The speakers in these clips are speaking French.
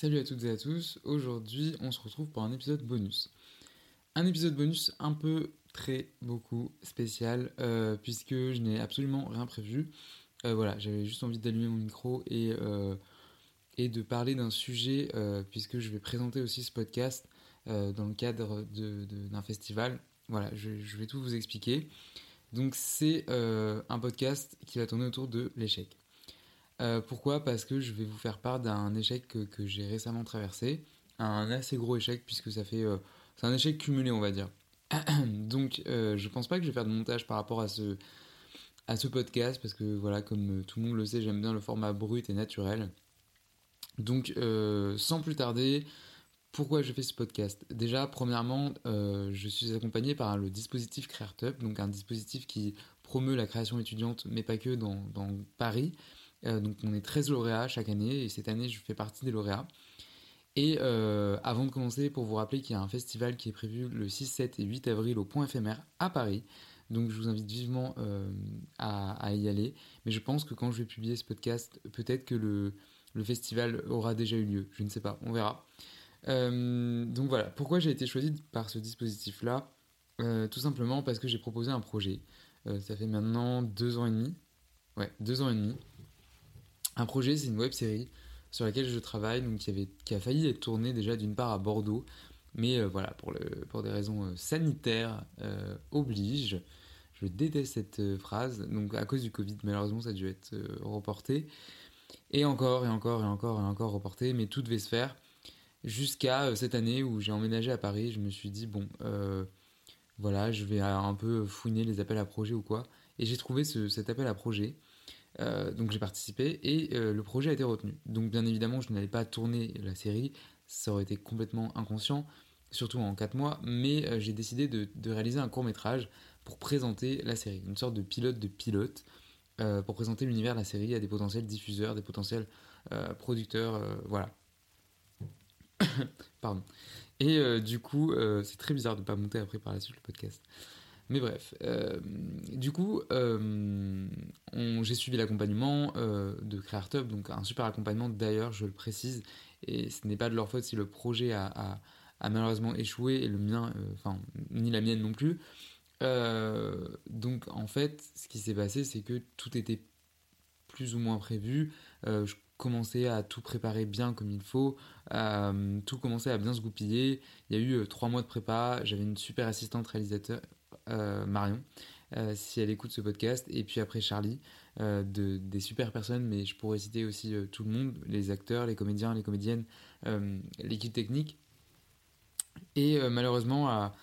Salut à toutes et à tous, aujourd'hui on se retrouve pour un épisode bonus. Un épisode bonus un peu très beaucoup spécial euh, puisque je n'ai absolument rien prévu. Euh, voilà, j'avais juste envie d'allumer mon micro et, euh, et de parler d'un sujet puisque je vais présenter aussi ce podcast dans le cadre d'un festival. Voilà, je, vais tout vous expliquer. Donc c'est un podcast qui va tourner autour de l'échec. Pourquoi? Parce que je vais vous faire part d'un échec que, j'ai récemment traversé, un assez gros échec puisque ça fait c'est un échec cumulé on va dire. Donc, euh, je pense pas que je vais faire de montage par rapport à ce, podcast, parce que voilà, comme tout le monde le sait, j'aime bien le format brut et naturel. Donc, euh, sans plus tarder, pourquoi je fais ce podcast? Déjà, premièrement, euh, je suis accompagné par le dispositif CreatorTup, donc un dispositif qui promeut la création étudiante, mais pas que dans Paris. Donc, on est 13 lauréats chaque année, et cette année, je fais partie des lauréats. Et euh, avant de commencer, pour vous rappeler qu'il y a un festival qui est prévu le 6, 7 et 8 avril au Point éphémère à Paris. Donc je vous invite vivement euh, à, y aller. Mais je pense que quand je vais publier ce podcast, peut-être que le, festival aura déjà eu lieu. Je ne sais pas, on verra. Euh, donc voilà, pourquoi j'ai été choisi par ce dispositif-là? Tout simplement parce que j'ai proposé un projet. ça fait maintenant deux ans et demi. Ouais, deux ans et demi. Un projet, c'est une web série sur laquelle je travaille, donc qui, avait, qui a failli être tournée déjà d'une part à Bordeaux, mais euh, voilà, pour, le, pour des raisons euh, sanitaires euh, oblige. Je déteste cette phrase, donc à cause du Covid, malheureusement, ça a dû être reporté. Et encore, et encore, et encore, et encore reporté, mais tout devait se faire. Jusqu'à cette année où j'ai emménagé à Paris, je me suis dit, bon, voilà, je vais un peu fouiner les appels à projet ou quoi. Et j'ai trouvé cet appel à projet euh, donc j'ai participé et euh, le projet a été retenu. Donc bien évidemment, je n'allais pas tourner la série, ça aurait été complètement inconscient, surtout en 4 mois, mais euh, j'ai décidé de, réaliser un court métrage pour présenter la série, une sorte de pilote de pilote, pour présenter l'univers de la série à des potentiels diffuseurs, des potentiels producteurs, voilà. Pardon. Et du coup, c'est très bizarre de ne pas monter après par la suite le podcast. Mais bref, euh, du coup, euh, j'ai suivi l'accompagnement euh, de CreatorTub, donc un super accompagnement d'ailleurs, je le précise, et ce n'est pas de leur faute si le projet a, malheureusement échoué, et le mien, enfin, ni la mienne non plus. donc en fait, ce qui s'est passé, c'est que tout était plus ou moins prévu. je commençais à tout préparer bien comme il faut, tout commençait à bien se goupiller. Il y a eu trois mois de prépa, j'avais une super assistante réalisateur, Marion, euh, si elle écoute ce podcast, et puis après Charlie, euh, de, des super personnes, mais je pourrais citer aussi tout le monde, les acteurs, les comédiens, les comédiennes, l'équipe technique. Et malheureusement, à,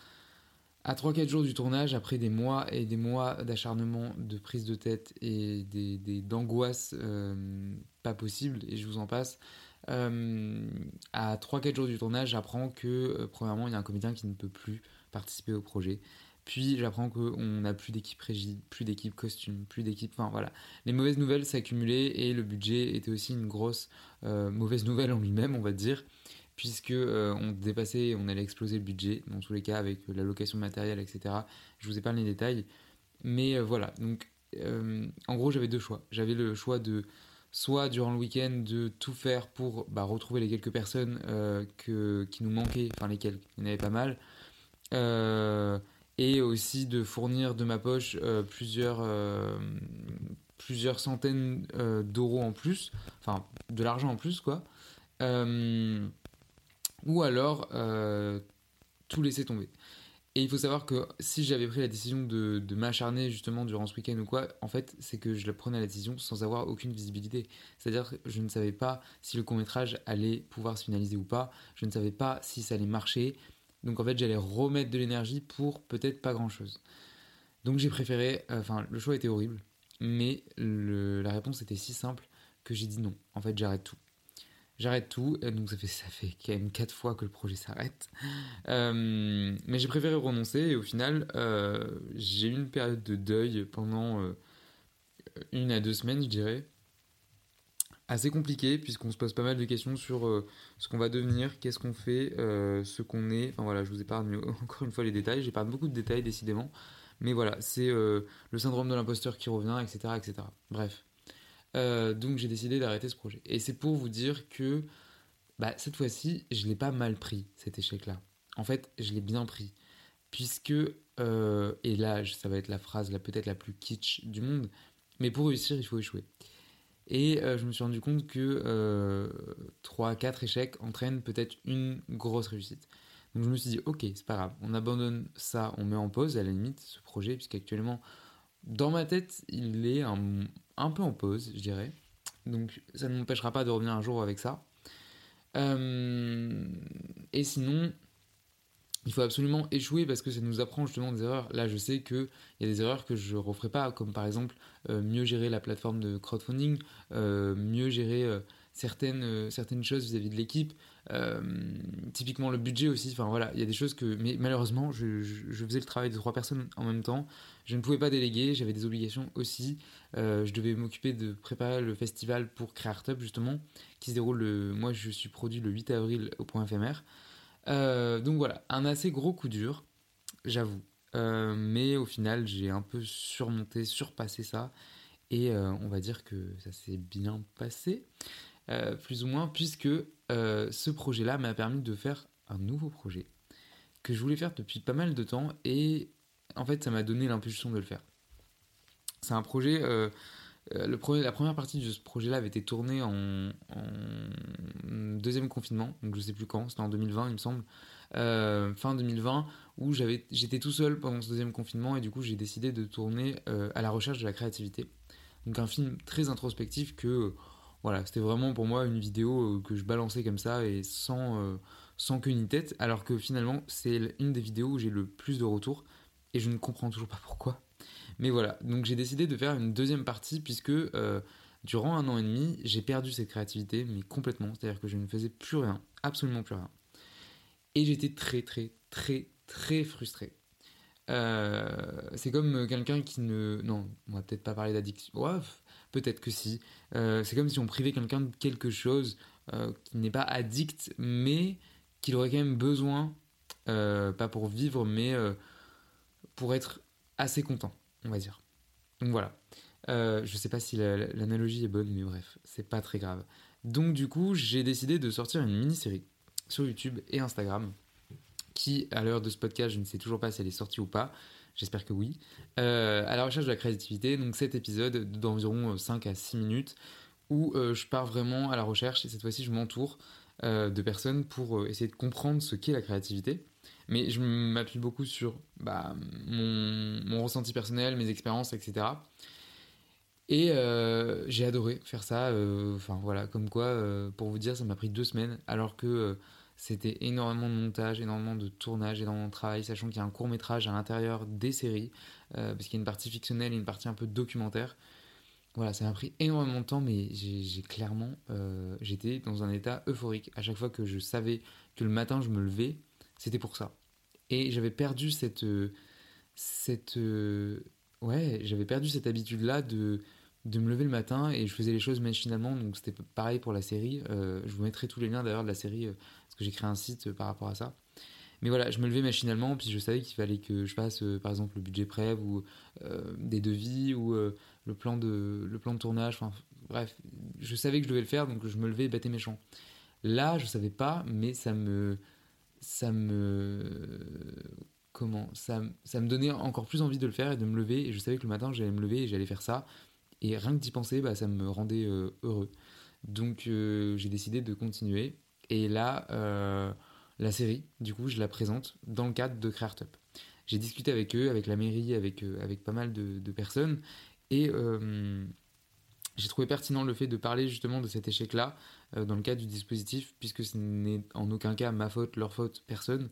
à 3-4 jours du tournage, après des mois et des mois d'acharnement, de prise de tête et des, d'angoisse pas possible, et je vous en passe, à 3-4 jours du tournage, j'apprends que, premièrement, il y a un comédien qui ne peut plus participer au projet. Puis j'apprends qu'on n'a plus d'équipe régie, plus d'équipe costume, plus d'équipe. Enfin voilà. Les mauvaises nouvelles s'accumulaient et le budget était aussi une grosse euh, mauvaise nouvelle en lui-même, on va dire, puisque euh, on dépassait, on allait exploser le budget, dans tous les cas avec la location de matériel, etc. Je vous ai pas les détails. Mais euh, voilà. Donc en gros, j'avais deux choix. J'avais le choix de soit durant le week-end de tout faire pour bah, retrouver les quelques personnes que, qui nous manquaient, enfin lesquelles, il y en avait pas mal. Et aussi de fournir de ma poche euh, plusieurs, euh, plusieurs centaines euh, d'euros en plus, enfin de l'argent en plus quoi, ou alors tout laisser tomber. Et il faut savoir que si j'avais pris la décision de, de m'acharner justement durant ce week-end ou quoi, en fait, c'est que je prenais la décision sans avoir aucune visibilité. C'est-à-dire que je ne savais pas si le court-métrage allait pouvoir se finaliser ou pas, je ne savais pas si ça allait marcher, donc en fait, j'allais remettre de l'énergie pour peut-être pas grand-chose. Donc j'ai préféré, euh, enfin le choix était horrible, mais la réponse était si simple que j'ai dit non. En fait, j'arrête tout. J'arrête tout, donc ça fait, ça fait quand même 4 fois que le projet s'arrête. Euh, mais j'ai préféré renoncer et au final, euh, j'ai eu une période de deuil pendant une à deux semaines, je dirais, assez compliqué puisqu'on se pose pas mal de questions sur euh, ce qu'on va devenir, qu'est-ce qu'on fait, euh, ce qu'on est. Enfin voilà, je vous épargne encore une fois les détails. J'épargne beaucoup de détails décidément. Mais voilà, c'est euh, le syndrome de l'imposteur qui revient, etc. etc. Bref. donc j'ai décidé d'arrêter ce projet. Et c'est pour vous dire que bah, cette fois-ci, je l'ai pas mal pris, cet échec-là. En fait, je l'ai bien pris. Puisque, et là, ça va être la phrase peut-être la plus kitsch du monde, mais pour réussir, il faut échouer. Et euh, je me suis rendu compte que euh, 3-4 échecs entraînent peut-être une grosse réussite. Donc je me suis dit, ok, c'est pas grave, on abandonne ça, on met en pause à la limite ce projet, puisqu'actuellement, dans ma tête, il est un, un, peu en pause, je dirais. Donc ça ne m'empêchera pas de revenir un jour avec ça. Euh, et sinon, il faut absolument échouer parce que ça nous apprend justement des erreurs. Là, je sais qu'il y a des erreurs que je ne referai pas, comme par exemple euh, mieux gérer la plateforme de crowdfunding, euh, mieux gérer euh, certaines, certaines choses vis-à-vis de l'équipe, typiquement le budget aussi. Enfin voilà, il y a des choses que. Mais malheureusement, je, faisais le travail de trois personnes en même temps. Je ne pouvais pas déléguer, j'avais des obligations aussi. je devais m'occuper de préparer le festival pour Creartup justement, qui se déroule le. Moi, je suis produit le 8 avril au point éphémère. Euh, donc voilà, un assez gros coup dur, j'avoue. Euh, mais au final, j'ai un peu surmonté, surpassé ça. Et euh, on va dire que ça s'est bien passé, plus ou moins, puisque ce projet-là m'a permis de faire un nouveau projet que je voulais faire depuis pas mal de temps. Et en fait, ça m'a donné l'impulsion de le faire. C'est un projet euh, la première partie de ce projet-là avait été tournée en, deuxième confinement, donc je sais plus quand, c'était en 2020 il me semble, euh, fin 2020, où j'étais tout seul pendant ce deuxième confinement et du coup j'ai décidé de tourner euh, à la recherche de la créativité. Donc un film très introspectif que voilà, c'était vraiment pour moi une vidéo que je balançais comme ça et sans, sans queue ni tête, alors que finalement c'est une des vidéos où j'ai le plus de retours et je ne comprends toujours pas pourquoi. Mais voilà, donc j'ai décidé de faire une deuxième partie puisque euh, durant un an et demi, j'ai perdu cette créativité, mais complètement. C'est-à-dire que je ne faisais plus rien, absolument plus rien. Et j'étais très, très, très, très frustré. Euh, c'est comme quelqu'un qui ne. Non, on va peut-être pas parler d'addiction. Ouais, peut-être que si. Euh, c'est comme si on privait quelqu'un de quelque chose qui n'est pas addict, mais qu'il aurait quand même besoin, pas pour vivre, mais pour être assez content on va dire. Donc voilà. Euh, je sais pas si l'analogie est bonne, mais bref, c'est pas très grave. Donc du coup, j'ai décidé de sortir une mini-série sur YouTube et Instagram, qui, à l'heure de ce podcast, je ne sais toujours pas si elle est sortie ou pas. J'espère que oui. Euh, à la recherche de la créativité, donc cet épisode d'environ 5 à 6 minutes, où euh, je pars vraiment à la recherche, et cette fois-ci, je m'entoure de personnes pour essayer de comprendre ce qu'est la créativité mais je m'appuie beaucoup sur bah, mon, ressenti personnel, mes expériences, etc. Et euh, j'ai adoré faire ça. Euh, enfin voilà, comme quoi, euh, pour vous dire, ça m'a pris deux semaines, alors que c'était énormément de montage, énormément de tournage, énormément de travail, sachant qu'il y a un court métrage à l'intérieur des séries, parce qu'il y a une partie fictionnelle et une partie un peu documentaire. Voilà, ça m'a pris énormément de temps, mais j'ai clairement, j'étais dans un état euphorique. À chaque fois que je savais que le matin je me levais, c'était pour ça. Et j'avais perdu cette. cette ouais, j'avais perdu cette habitude-là de, de me lever le matin et je faisais les choses machinalement. Donc c'était pareil pour la série. Euh, je vous mettrai tous les liens d'ailleurs de la série, euh, parce que j'ai créé un site euh, par rapport à ça. Mais voilà, je me levais machinalement, puis je savais qu'il fallait que je fasse par exemple le budget prév ou des devis ou le, plan de, le plan de tournage. Enfin, bref, je savais que je devais le faire, donc je me levais bête et méchant. Là, je savais pas, mais ça me, ça me comment ça, ça me donnait encore plus envie de le faire et de me lever. Et je savais que le matin j'allais me lever et j'allais faire ça. Et rien que d'y penser bah, ça me rendait euh, heureux. Donc euh, j'ai décidé de continuer. Et là euh, la série du coup je la présente dans le cadre de Creartup j'ai discuté avec eux avec la mairie avec, avec pas mal de, de personnes. Et j'ai trouvé pertinent le fait de parler justement de cet échec-là euh, dans le cadre du dispositif, puisque ce n'est en aucun cas ma faute, leur faute, personne.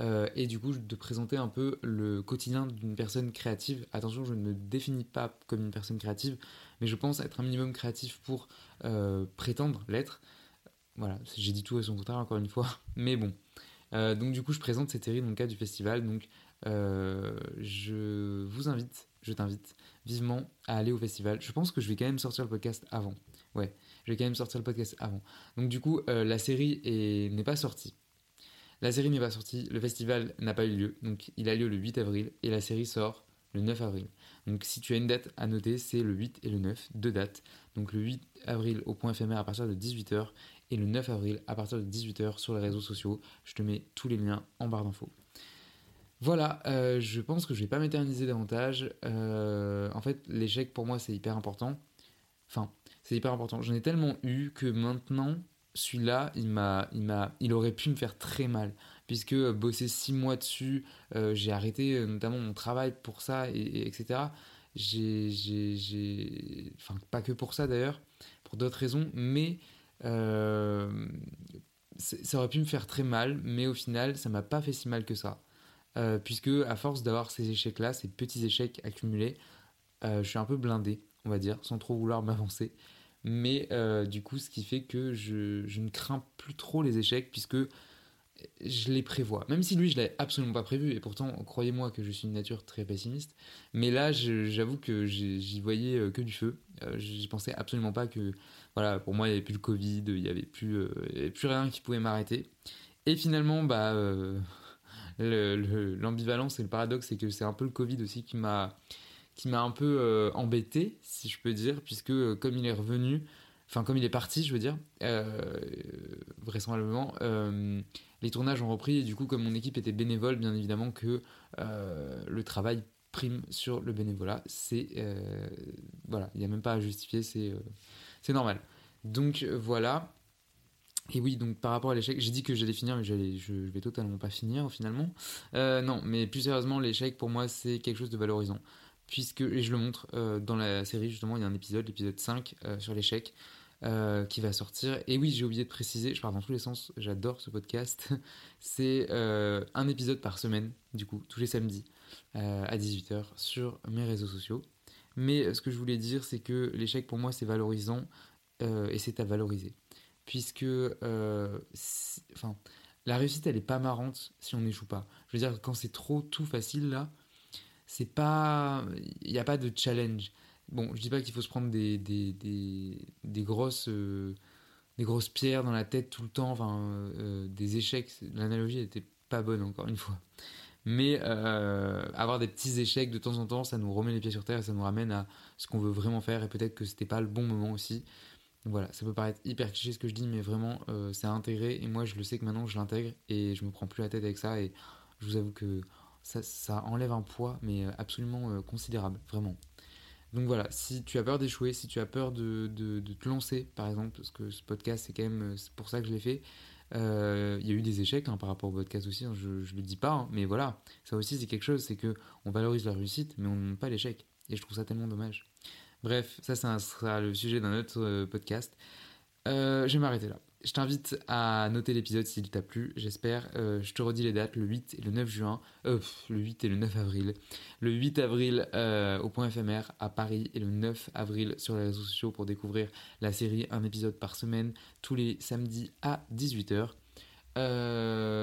Euh, et du coup, de présenter un peu le quotidien d'une personne créative. Attention, je ne me définis pas comme une personne créative, mais je pense être un minimum créatif pour euh, prétendre l'être. Voilà, j'ai dit tout à son contraire encore une fois, mais bon. donc du coup, je présente cette série dans le cadre du festival. Donc, je vous invite, je t'invite vivement à aller au festival. Je pense que je vais quand même sortir le podcast avant. Ouais, je vais quand même sortir le podcast avant. Donc du coup, euh, la série n'est pas sortie. La série n'est pas sortie, le festival n'a pas eu lieu, donc il a lieu le 8 avril et la série sort le 9 avril. Donc si tu as une date à noter, c'est le 8 et le 9, deux dates. Donc le 8 avril au point éphémère à partir de 18h et le 9 avril à partir de 18h sur les réseaux sociaux. Je te mets tous les liens en barre d'infos. Voilà, euh, je pense que je vais pas m'éterniser davantage. Euh, en fait, l'échec pour moi c'est hyper important. Enfin, c'est hyper important. J'en ai tellement eu que maintenant, celui-là, il m'a, il m'a, il aurait pu me faire très mal, puisque bosser six mois dessus, euh, j'ai arrêté notamment mon travail pour ça, et, etc. J'ai, enfin pas que pour ça d'ailleurs, pour d'autres raisons, mais ça aurait pu me faire très mal, mais au final, ça m'a pas fait si mal que ça. Euh, puisque à force d'avoir ces échecs-là, ces petits échecs accumulés, euh, je suis un peu blindé, on va dire, sans trop vouloir m'avancer. Mais euh, du coup, ce qui fait que je, ne crains plus trop les échecs, puisque je les prévois. Même si lui, je l'avais absolument pas prévu, et pourtant, croyez-moi que je suis une nature très pessimiste. Mais là, j'avoue que j'y voyais que du feu. J'y pensais absolument pas que, voilà, pour moi, il n'y avait plus le Covid, il n'y avait plus rien qui pouvait m'arrêter. Et finalement, bah l'ambivalence et le paradoxe, c'est que c'est un peu le Covid aussi qui m'a qui m'a un peu euh, embêté, si je peux dire, puisque euh, comme il est revenu, enfin comme il est parti, je veux dire, euh, vraisemblablement, les tournages ont repris et du coup comme mon équipe était bénévole, bien évidemment que le travail prime sur le bénévolat. C'est voilà, il n'y a même pas à justifier, c'est c'est normal. Donc voilà. Et oui, donc par rapport à l'échec, j'ai dit que j'allais finir, mais je, je vais totalement pas finir finalement. Euh, non, mais plus sérieusement, l'échec pour moi c'est quelque chose de valorisant. Puisque, et je le montre euh, dans la série justement, il y a un épisode, l'épisode 5 euh, sur l'échec, qui va sortir. Et oui, j'ai oublié de préciser, je pars dans tous les sens, j'adore ce podcast. c'est un épisode par semaine, du coup, tous les samedis à 18h sur mes réseaux sociaux. Mais ce que je voulais dire, c'est que l'échec pour moi c'est valorisant et c'est à valoriser puisque euh, enfin, la réussite elle est pas marrante si on n'échoue pas. Je veux dire quand c'est trop tout facile là, c'est pas il n'y a pas de challenge. Bon, je dis pas qu'il faut se prendre des, des, des, grosses euh, des grosses pierres dans la tête tout le temps, enfin euh, des échecs. L'analogie n'était pas bonne encore une fois. Mais avoir des petits échecs de temps en temps, ça nous remet les pieds sur terre et ça nous ramène à ce qu'on veut vraiment faire. Et peut-être que c'était pas le bon moment aussi voilà, ça peut paraître hyper cliché ce que je dis, mais vraiment, euh, c'est intégré. Et moi, je le sais que maintenant, je l'intègre et je me prends plus la tête avec ça. Et je vous avoue que ça, enlève un poids, mais euh, absolument euh, considérable, vraiment. Donc voilà, si tu as peur d'échouer, si tu as peur de, te lancer, par exemple, parce que ce podcast, c'est quand même pour ça que je l'ai fait. Il y a eu des échecs hein, par rapport au podcast aussi, hein, je ne le dis pas, hein, mais voilà, ça aussi c'est quelque chose, c'est que on valorise la réussite, mais on ne pas l'échec. Et je trouve ça tellement dommage. Bref, ça, sera le sujet d'un autre euh, podcast. Euh, je vais m'arrêter là. Je t'invite à noter l'épisode s'il t'a plu, j'espère. Euh, je te redis les dates, le 8 et le 9 juin. le 8 et le 9 avril. Le 8 avril au point éphémère à Paris et le 9 avril sur les réseaux sociaux pour découvrir la série un épisode par semaine tous les samedis à 18h.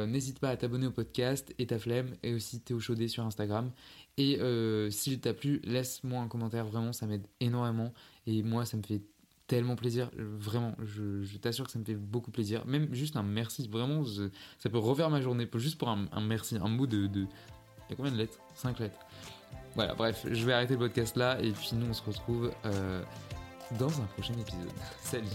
N'hésite pas à t'abonner au podcast et ta flemme et aussi Théo Chaudet sur Instagram et euh, s'il t'a plu, laisse-moi un commentaire, vraiment, ça m'aide énormément. Et moi, ça me fait tellement plaisir, vraiment, je, t'assure que ça me fait beaucoup plaisir. Même juste un merci, vraiment, ça peut refaire ma journée, juste pour un, merci, un mot de, de... Il y a combien de lettres? 5 lettres. Voilà, bref, je vais arrêter le podcast là, et puis nous, on se retrouve euh, dans un prochain épisode. Salut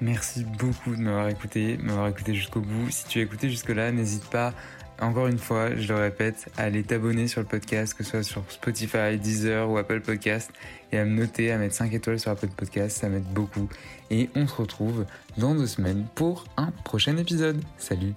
Merci beaucoup de m'avoir écouté, m'avoir écouté jusqu'au bout. Si tu as écouté jusque-là, n'hésite pas encore une fois, je le répète, à aller t'abonner sur le podcast, que ce soit sur Spotify, Deezer ou Apple Podcast, et à me noter, à mettre 5 étoiles sur Apple Podcast, ça m'aide beaucoup. Et on se retrouve dans deux semaines pour un prochain épisode. Salut